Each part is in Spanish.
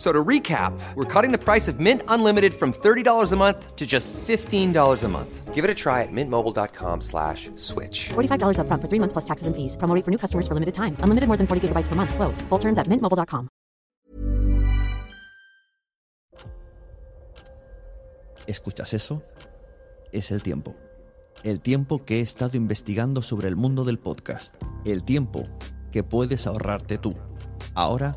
F- So to recap, we're cutting the price of Mint Unlimited from $30 a month to just $15 a month. Give it a try at mintmobile.com slash switch. $45 upfront for three months plus taxes and fees. Promo rate for new customers for limited time. Unlimited more than 40 gigabytes per month. Slows. Full terms at mintmobile.com. ¿Escuchas eso? Es el tiempo. El tiempo que he estado investigando sobre el mundo del podcast. El tiempo que puedes ahorrarte tú. Ahora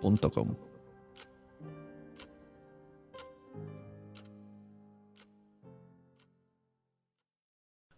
podcaster.com.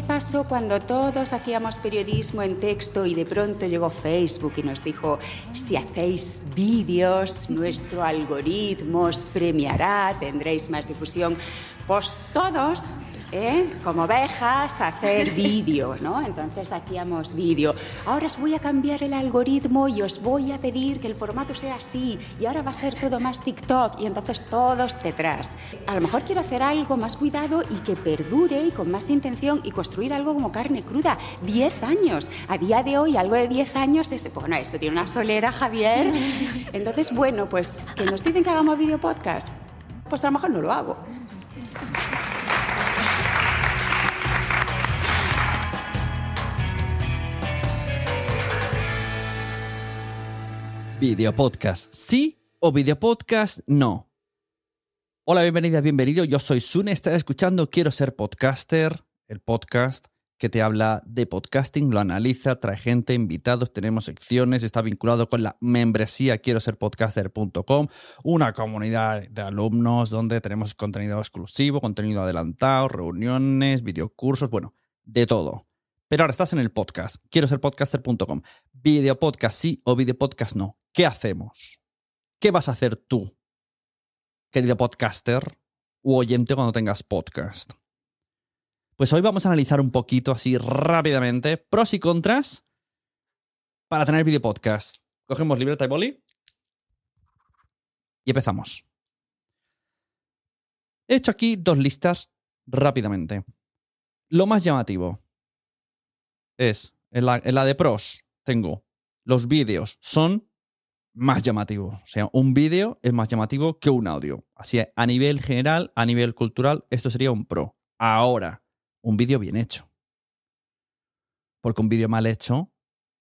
¿Qué pasó cuando todos hacíamos periodismo en texto y de pronto llegó Facebook y nos dijo, si hacéis vídeos, nuestro algoritmo os premiará, tendréis más difusión? Pues todos, ¿eh? como ovejas, hacer vídeo, ¿no? Entonces hacíamos vídeo. Ahora os voy a cambiar el algoritmo y os voy a pedir que el formato sea así y ahora va a ser todo más TikTok y entonces todos detrás. A lo mejor quiero hacer algo más cuidado y que perdure y con más intención y construir algo como carne cruda. 10 años. A día de hoy algo de 10 años es, bueno, esto tiene una solera, Javier. Entonces, bueno, pues que nos dicen que hagamos video podcast. Pues a lo mejor no lo hago. Videopodcast, ¿sí o videopodcast no? Hola, bienvenidas, bienvenido. Yo soy Sune, estás escuchando Quiero ser podcaster, el podcast que te habla de podcasting, lo analiza, trae gente, invitados, tenemos secciones, está vinculado con la membresía quiero ser podcaster.com, una comunidad de alumnos donde tenemos contenido exclusivo, contenido adelantado, reuniones, videocursos, bueno, de todo. Pero ahora estás en el podcast, quiero ser podcaster.com. Video podcast sí o video podcast no. ¿Qué hacemos? ¿Qué vas a hacer tú, querido podcaster u oyente cuando tengas podcast? Pues hoy vamos a analizar un poquito así rápidamente pros y contras para tener video podcast. Cogemos libreta y boli y empezamos. He hecho aquí dos listas rápidamente. Lo más llamativo es, en la, en la de pros, tengo los vídeos son más llamativos. O sea, un vídeo es más llamativo que un audio. Así, a nivel general, a nivel cultural, esto sería un pro. Ahora, un vídeo bien hecho. Porque un vídeo mal hecho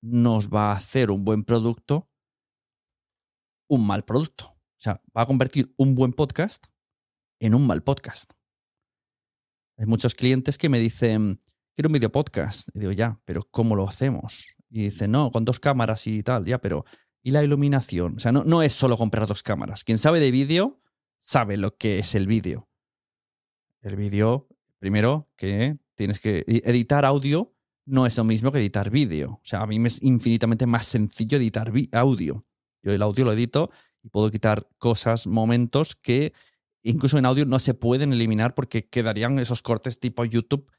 nos va a hacer un buen producto un mal producto. O sea, va a convertir un buen podcast en un mal podcast. Hay muchos clientes que me dicen, quiero un video podcast. Y digo, ya, pero ¿cómo lo hacemos? Y dicen, no, con dos cámaras y tal, ya, pero ¿y la iluminación? O sea, no, no es solo comprar dos cámaras. Quien sabe de vídeo sabe lo que es el vídeo. El vídeo, primero, que tienes que editar audio no es lo mismo que editar vídeo. O sea, a mí me es infinitamente más sencillo editar audio. Yo el audio lo edito y puedo quitar cosas, momentos que incluso en audio no se pueden eliminar porque quedarían esos cortes tipo YouTube,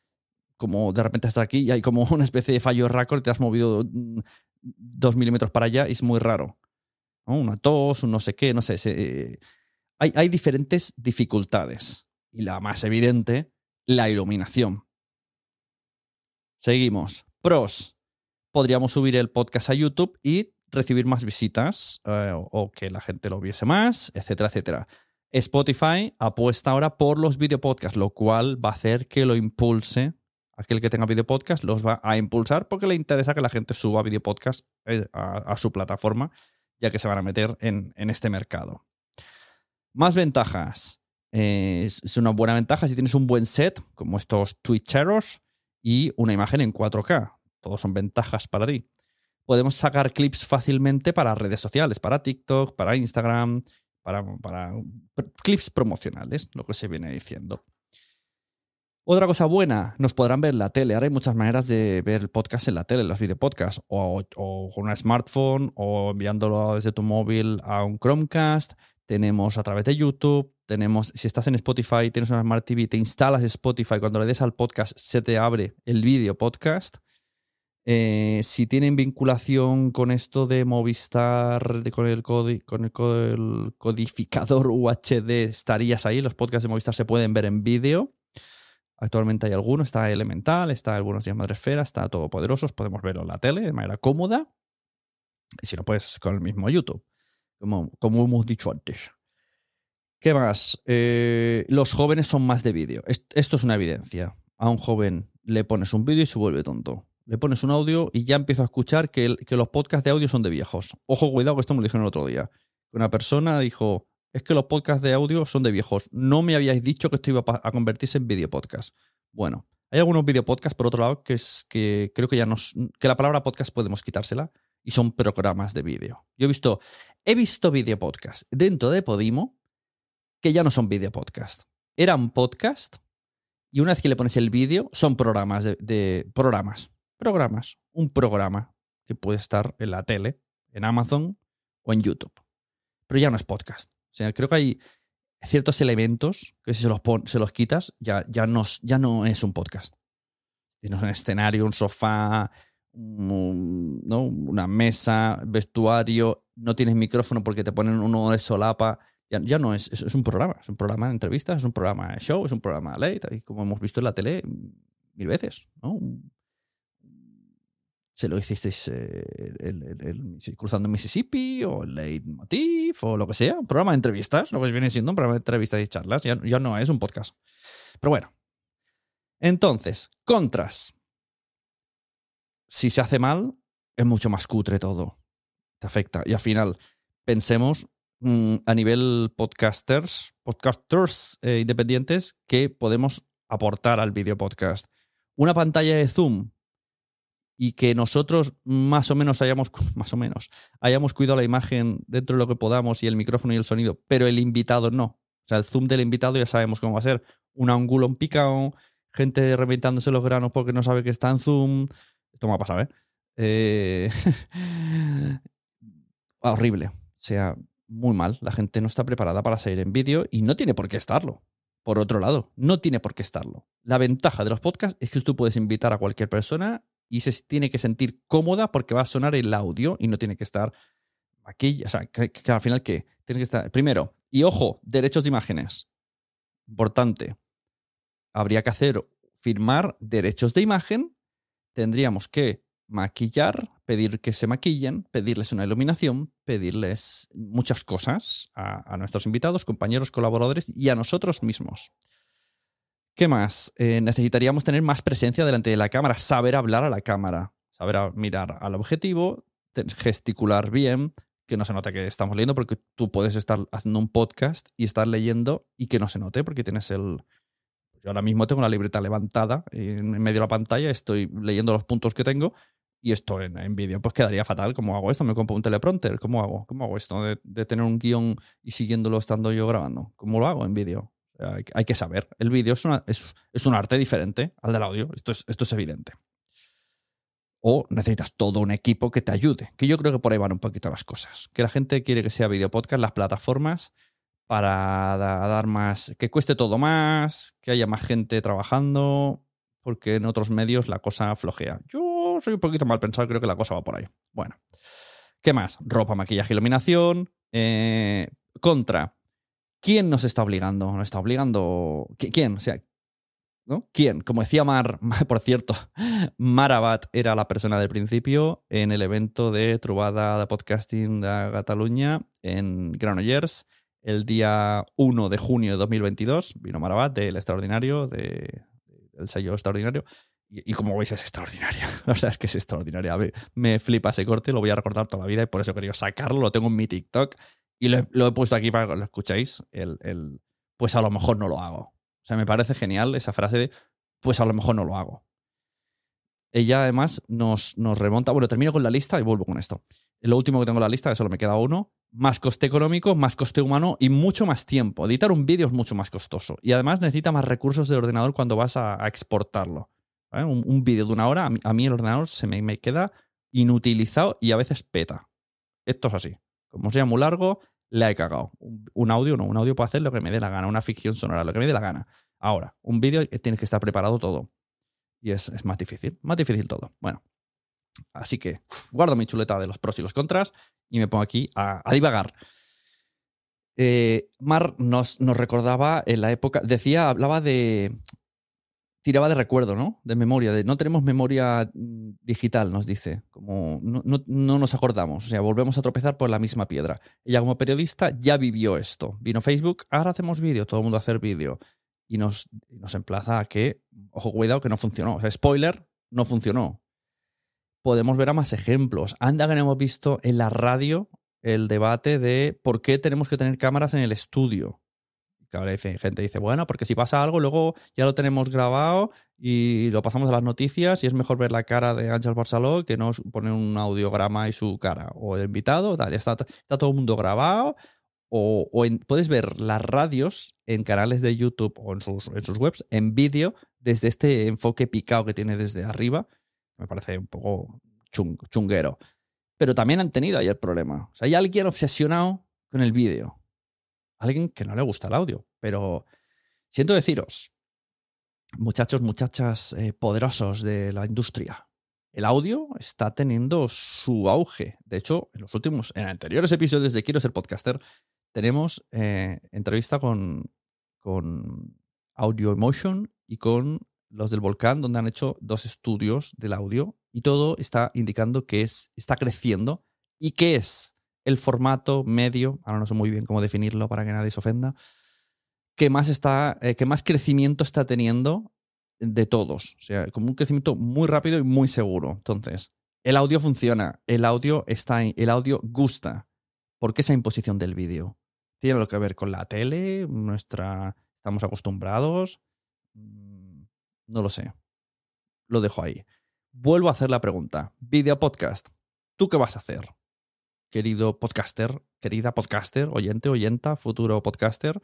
como de repente estás aquí y hay como una especie de fallo record, te has movido dos milímetros para allá es muy raro. Una tos, un no sé qué, no sé. Eh, hay, hay diferentes dificultades. Y la más evidente, la iluminación. Seguimos. Pros. Podríamos subir el podcast a YouTube y recibir más visitas eh, o, o que la gente lo viese más, etcétera, etcétera. Spotify apuesta ahora por los videopodcasts, lo cual va a hacer que lo impulse. Aquel que tenga videopodcast los va a impulsar porque le interesa que la gente suba videopodcast eh, a, su plataforma, ya que se van a meter en, este mercado. Más ventajas. Eh, es una buena ventaja si tienes un buen set, como estos Twitcheros, y una imagen en 4K. Todos son ventajas para ti. Podemos sacar clips fácilmente para redes sociales, para TikTok, para Instagram, para, para clips promocionales, lo que se viene diciendo. Otra cosa buena, nos podrán ver en la tele. Ahora hay muchas maneras de ver el podcast en la tele, los videopodcasts, o, o con una smartphone, o enviándolo desde tu móvil a un Chromecast. Tenemos a través de YouTube, tenemos, si estás en Spotify, tienes una Smart TV, te instalas Spotify, cuando le des al podcast se te abre el vídeo podcast. Eh, si tienen vinculación con esto de Movistar, con, el con el el codificador UHD, estarías ahí. Los podcasts de Movistar se pueden ver en vídeo. Actualmente hay algunos, está Elemental, está Algunos Días Madresfera, está Todopoderosos, podemos verlo en la tele de manera cómoda. Y si no, pues con el mismo YouTube, como, como hemos dicho antes. ¿Qué más? Eh, los jóvenes son más de vídeo. Es- Esto es una evidencia. A un joven le pones un vídeo y se vuelve tonto. Le pones un audio y ya empiezo a escuchar que, el- que los podcasts de audio son de viejos. Ojo, cuidado, que esto me lo dijeron el otro día. Una persona dijo, es que los podcasts de audio son de viejos. No me habíais dicho que esto iba a convertirse en video podcast. Bueno, hay algunos video podcasts, por otro lado, que es que creo que ya nos, que la palabra podcast podemos quitársela y son programas de vídeo. Yo he visto, he visto video podcast dentro de Podimo que ya no son video podcast. Eran podcast y una vez que le pones el vídeo, son programas de- programas. Programas. Un programa que puede estar en la tele, en Amazon o en YouTube. Pero ya no es podcast. O sea, creo que hay ciertos elementos que si se los, pon- se los quitas, ya, ya, no, ya no es un podcast. Tienes un escenario, un sofá, ¿no? una mesa, vestuario, no tienes micrófono porque te ponen uno de solapa. Ya, ya no es, es, es un programa, es un programa de entrevistas, es un programa de show, es un programa de late, como hemos visto en la tele mil veces, ¿no? Se lo hicisteis eh, el- cruzando Mississippi o el Leitmotiv o lo que sea, un programa de entrevistas, lo que viene siendo un programa de entrevistas y charlas, ya, ya no es un podcast. Pero bueno. Entonces, contras. Si se hace mal, es mucho más cutre todo. Te afecta. Y al final, pensemos mm, a nivel podcasters, podcasters eh, independientes, que podemos aportar al video podcast. Una pantalla de Zoom y que nosotros más o menos hayamos, más o menos, hayamos cuidado la imagen dentro de lo que podamos y el micrófono y el sonido, pero el invitado no. O sea, el zoom del invitado ya sabemos cómo va a ser. Un ángulo en picado, gente reventándose los granos porque no sabe que está en zoom. Esto me ha pasado, ¿eh? Eh, horrible. O sea, muy mal. La gente no está preparada para salir en vídeo y no tiene por qué estarlo. Por otro lado, no tiene por qué estarlo. La ventaja de los podcasts es que tú puedes invitar a cualquier persona y se tiene que sentir cómoda porque va a sonar el audio y no tiene que estar aquí. O sea, que, que al final, ¿qué? Tiene que estar. Primero, y ojo, derechos de imágenes. Importante. Habría que hacer, firmar derechos de imagen. Tendríamos que maquillar, pedir que se maquillen, pedirles una iluminación, pedirles muchas cosas a, a nuestros invitados, compañeros, colaboradores y a nosotros mismos. ¿Qué más? Eh, necesitaríamos tener más presencia delante de la cámara, saber hablar a la cámara, saber mirar al objetivo, gesticular bien, que no se note que estamos leyendo, porque tú puedes estar haciendo un podcast y estar leyendo y que no se note, porque tienes el... Yo ahora mismo tengo la libreta levantada en medio de la pantalla, estoy leyendo los puntos que tengo y esto en, en vídeo, pues quedaría fatal. ¿Cómo hago esto? ¿Me compro un teleprompter? ¿Cómo hago? ¿Cómo hago esto? De, de tener un guion y siguiéndolo estando yo grabando. ¿Cómo lo hago en vídeo? Hay, que saber. El vídeo es, un arte diferente al del audio. Esto es, evidente. O necesitas todo un equipo que te ayude. Que yo creo que por ahí van un poquito las cosas. Que la gente quiere que sea video podcast, las plataformas, para da- dar más. que cueste todo más, que haya más gente trabajando, porque en otros medios la cosa flojea. Yo soy un poquito mal pensado, creo que la cosa va por ahí. Bueno. ¿Qué más? Ropa, maquillaje, iluminación. Eh, contra. ¿Quién nos está obligando? ¿Nos está obligando? ¿Qui- ¿Quién? O sea, ¿no? ¿Quién? Como decía Mar, por cierto, Marabat era la persona del principio en el evento de Trubada de Podcasting de Cataluña en Granollers el día 1 de junio de 2022. Vino Marabat del Extraordinario, de, del sello Extraordinario. Y, y, como veis es extraordinaria. La verdad es que es extraordinaria. Me, me, flipa ese corte, lo voy a recordar toda la vida y por eso querido sacarlo. Lo tengo en mi TikTok y lo he, puesto aquí para que lo escuchéis. El, el, pues a lo mejor no lo hago. O sea, me parece genial esa frase de pues a lo mejor no lo hago. Ella además nos, nos remonta, bueno, termino con la lista y vuelvo con esto. Lo último que tengo en la lista, que solo me queda uno, más coste económico, más coste humano y mucho más tiempo. Editar un vídeo es mucho más costoso y además necesita más recursos de ordenador cuando vas a, exportarlo. Un, un vídeo de una hora, a mí, a mí, el ordenador se me, me queda inutilizado y a veces peta. Esto es así. Como sea muy largo, le he cagado. Un, audio no, un audio puede hacer lo que me dé la gana, una ficción sonora, lo que me dé la gana. Ahora, un vídeo tienes que estar preparado todo. Y es, más difícil, más difícil todo. Bueno, así que guardo mi chuleta de los pros y los contras y me pongo aquí a, divagar. Eh, Mar nos, recordaba en la época, decía, hablaba de, tiraba de recuerdo, ¿no? De memoria, de no tenemos memoria digital, nos dice, como no, no, no, nos acordamos, o sea, volvemos a tropezar por la misma piedra. Ella como periodista ya vivió esto. Vino Facebook, ahora hacemos vídeo, todo el mundo a hacer vídeo. Y nos, emplaza a que, ojo, cuidado, que no funcionó. O sea, spoiler, no funcionó. Podemos ver a más ejemplos. Anda que hemos visto en la radio el debate de por qué tenemos que tener cámaras en el estudio. Claro, dice, gente dice, bueno, porque si pasa algo, luego ya lo tenemos grabado y lo pasamos a las noticias y es mejor ver la cara de Ángel Barceló que no poner un audiograma y su cara. O el invitado, tal, está, está todo el mundo grabado. O, puedes ver las radios en canales de YouTube o en sus, en sus webs en vídeo desde este enfoque picado que tiene desde arriba. Me parece un poco chung, chunguero. Pero también han tenido ahí el problema. O sea, hay alguien obsesionado con el vídeo alguien que no le gusta el audio. Pero siento deciros, muchachos, muchachas eh, poderosos de la industria, el audio está teniendo su auge. De hecho, en los últimos, en anteriores episodios de Quiero ser podcaster, tenemos eh, entrevista con, con Audio Emotion y con los del Volcán, donde han hecho dos estudios del audio y todo está indicando que es, está creciendo y que es el formato medio, ahora no sé muy bien cómo definirlo para que nadie se ofenda, que más, está, eh, que más crecimiento está teniendo de todos. O sea, como un crecimiento muy rápido y muy seguro. Entonces, el audio funciona, el audio está el audio gusta. ¿Por qué esa imposición del vídeo? ¿Tiene algo que ver con la tele? Nuestra. ¿Estamos acostumbrados? Mm, no lo sé. Lo dejo ahí. Vuelvo a hacer la pregunta. Video podcast. ¿Tú qué vas a hacer? Querido podcaster, querida podcaster, oyente, oyenta, futuro podcaster,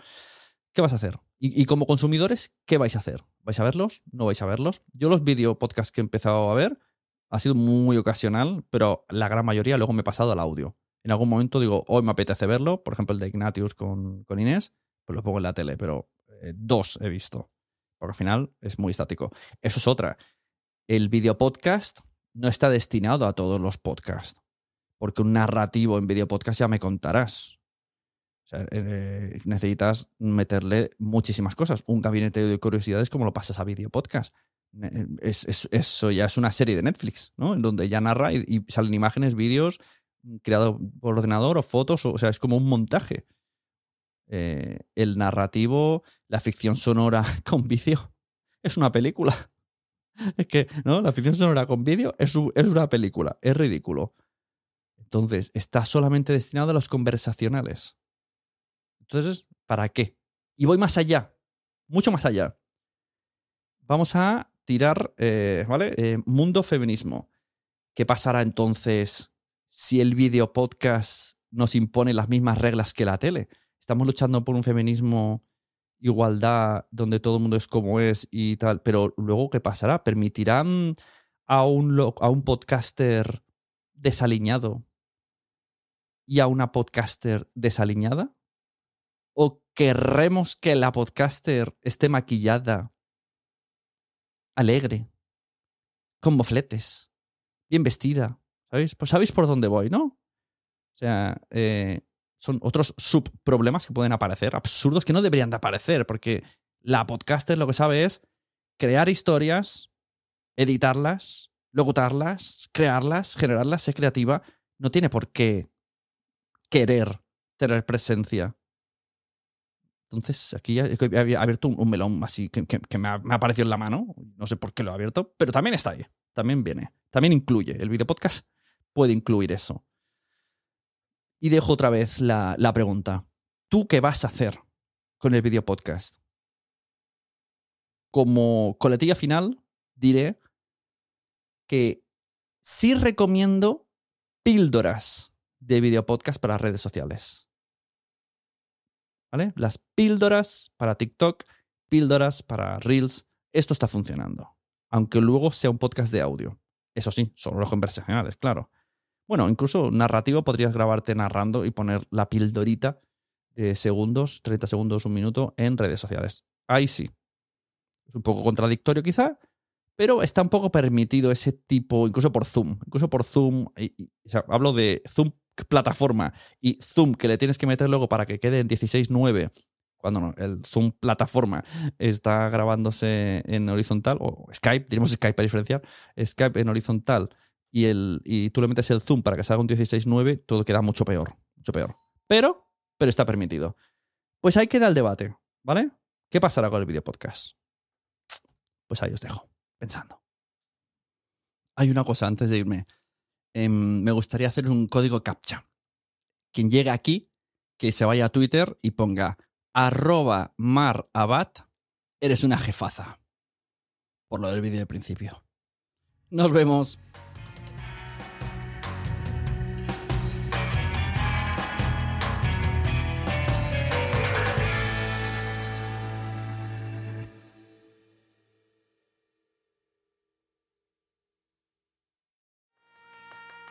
¿qué vas a hacer? Y, como consumidores, ¿qué vais a hacer? ¿Vais a verlos? ¿No vais a verlos? Yo los video podcasts que he empezado a ver ha sido muy ocasional, pero la gran mayoría luego me he pasado al audio. En algún momento digo, hoy me apetece verlo, por ejemplo el de Ignatius con, con Inés, pues lo pongo en la tele, pero eh, dos he visto, porque al final es muy estático. Eso es otra. El video podcast no está destinado a todos los podcasts porque un narrativo en video podcast ya me contarás. Eh, necesitas meterle muchísimas cosas. Un gabinete de curiosidades como lo pasas a video podcast. Eh, es, es, eso ya es una serie de Netflix, ¿no? En donde ya narra y, salen imágenes, vídeos creados por ordenador o fotos, o, o, sea, es como un montaje. Eh, el narrativo, la ficción sonora con vídeo, es una película. Es que, ¿no? La ficción sonora con vídeo es, es una película, es ridículo. Entonces, está solamente destinado a los conversacionales. Entonces, ¿para qué? Y voy más allá, mucho más allá. Vamos a tirar, eh, ¿vale? Eh, mundo feminismo. ¿Qué pasará entonces si el video podcast nos impone las mismas reglas que la tele? Estamos luchando por un feminismo, igualdad, donde todo el mundo es como es y tal, pero luego, ¿qué pasará? ¿Permitirán a un, a un podcaster desaliñado y a una podcaster desaliñada? ¿O querremos que la podcaster esté maquillada, alegre, con mofletes, bien vestida? ¿Sabéis? Pues sabéis por dónde voy, ¿no? O sea, eh, son otros subproblemas que pueden aparecer, absurdos que no deberían de aparecer, porque la podcaster lo que sabe es crear historias, editarlas, locutarlas, crearlas, generarlas, ser creativa, no tiene por qué querer tener presencia. Entonces, aquí había abierto un, melón así que, me, ha, me, ha, aparecido en la mano. No sé por qué lo he abierto, pero también está ahí. También viene. También incluye. El video podcast puede incluir eso. Y dejo otra vez la, la pregunta. ¿Tú qué vas a hacer con el video podcast? Como coletilla final, diré que sí recomiendo píldoras de video podcast para redes sociales. ¿Vale? Las píldoras para TikTok, píldoras para Reels, esto está funcionando. Aunque luego sea un podcast de audio. Eso sí, solo los conversacionales, claro. Bueno, incluso narrativo podrías grabarte narrando y poner la píldorita de segundos, 30 segundos, un minuto en redes sociales. Ahí sí. Es un poco contradictorio quizá, pero está un poco permitido ese tipo, incluso por Zoom. Incluso por Zoom, hablo de Zoom plataforma y Zoom que le tienes que meter luego para que quede en 16.9 cuando no, el Zoom plataforma está grabándose en horizontal, o Skype, diremos Skype para diferenciar, Skype en horizontal y, el, y tú le metes el zoom para que salga un 16.9, todo queda mucho peor, mucho peor. Pero, pero está permitido. Pues ahí queda el debate, ¿vale? ¿Qué pasará con el video podcast? Pues ahí os dejo, pensando. Hay una cosa antes de irme. Em, me gustaría hacer un código captcha. Quien llegue aquí, que se vaya a Twitter y ponga arroba marabat, eres una jefaza. Por lo del vídeo de principio. Nos vemos.